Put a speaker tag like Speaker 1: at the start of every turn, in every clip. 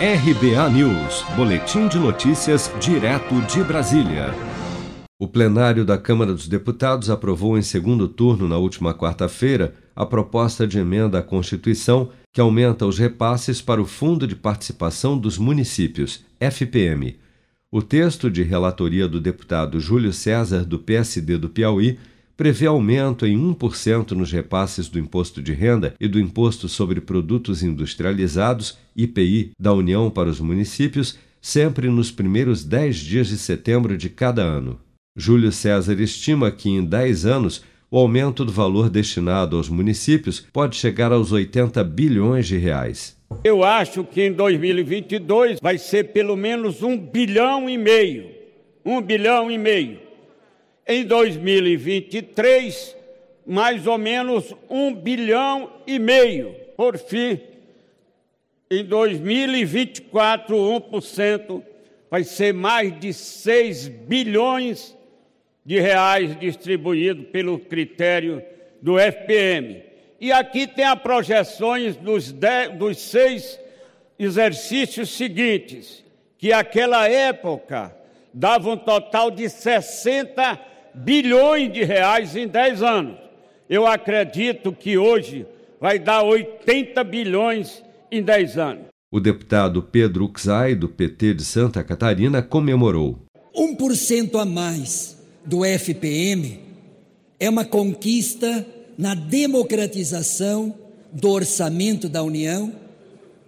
Speaker 1: RBA News, Boletim de Notícias, direto de Brasília. O plenário da Câmara dos Deputados aprovou em segundo turno, na última quarta-feira, a proposta de emenda à Constituição que aumenta os repasses para o Fundo de Participação dos Municípios, FPM. O texto de relatoria do deputado Júlio César, do PSD do Piauí, prevê aumento em 1% nos repasses do imposto de renda e do imposto sobre produtos industrializados, IPI, da União para os municípios, sempre nos primeiros 10 dias de setembro de cada ano. Júlio César estima que em 10 anos o aumento do valor destinado aos municípios pode chegar aos 80 bilhões de reais.
Speaker 2: Eu acho que em 2022 vai ser pelo menos um bilhão e meio. Um bilhão e meio. Em 2023, mais ou menos um bilhão e meio. Por fim, em 2024, 1% vai ser mais de 6 bilhões de reais distribuído pelo critério do FPM. E aqui tem as projeções dos, dez, dos seis exercícios seguintes, que aquela época dava um total de 60 bilhões de reais em 10 anos. Eu acredito que hoje vai dar 80 bilhões em 10 anos.
Speaker 1: O deputado Pedro Uxai, do PT de Santa Catarina, comemorou.
Speaker 3: 1% a mais do FPM é uma conquista na democratização do orçamento da União,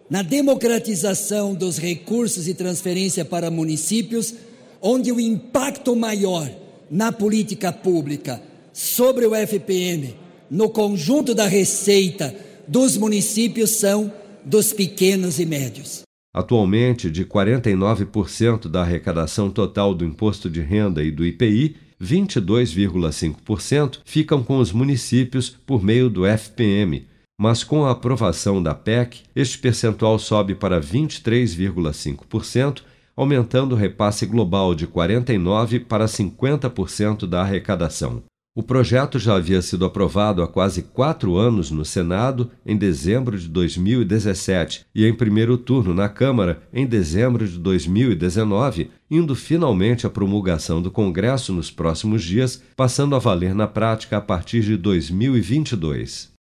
Speaker 3: na democratização dos recursos e transferência para municípios, onde o impacto maior na política pública sobre o FPM, no conjunto da receita dos municípios, são dos pequenos e médios.
Speaker 1: Atualmente, de 49% da arrecadação total do imposto de renda e do IPI, 22,5% ficam com os municípios por meio do FPM, mas com a aprovação da PEC, este percentual sobe para 23,5% aumentando o repasse global de 49% para 50% da arrecadação. O projeto já havia sido aprovado há quase quatro anos no Senado, em dezembro de 2017, e em primeiro turno na Câmara, em dezembro de 2019, indo finalmente à promulgação do Congresso nos próximos dias, passando a valer na prática a partir de 2022.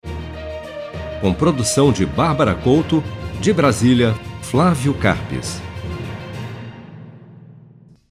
Speaker 1: Com produção de Bárbara Couto, de Brasília, Flávio Carpes.